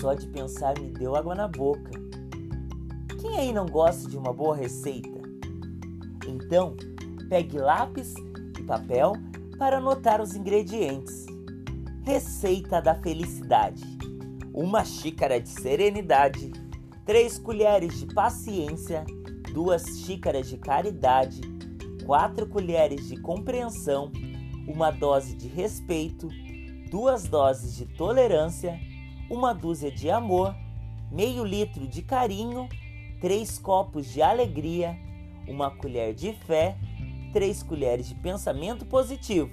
Só de pensar me deu água na boca. Quem aí não gosta de uma boa receita? Então, pegue lápis e papel para anotar os ingredientes. Receita da felicidade: uma xícara de serenidade, três colheres de paciência, duas xícaras de caridade, quatro colheres de compreensão, uma dose de respeito, duas doses de tolerância, uma dúzia de amor, meio litro de carinho, três copos de alegria, uma colher de fé, três colheres de pensamento positivo.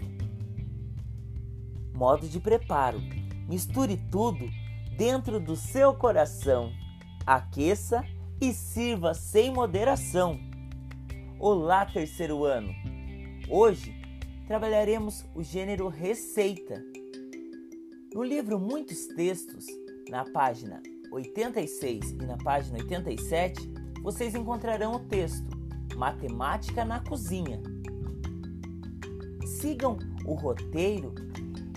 Modo de preparo: misture tudo dentro do seu coração, aqueça e sirva sem moderação. Olá, terceiro ano! Hoje trabalharemos o gênero receita. No livro Muitos Textos, na página 86 e na página 87, vocês encontrarão o texto Matemática na Cozinha. Sigam o roteiro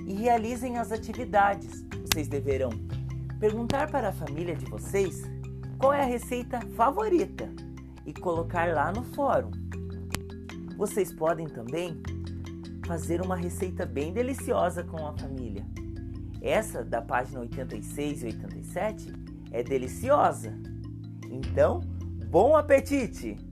e realizem as atividades. Vocês deverão perguntar para a família de vocês qual é a receita favorita e colocar lá no fórum. Vocês podem também fazer uma receita bem deliciosa com a família. Essa da página 86 e 87 é deliciosa. Então, bom apetite!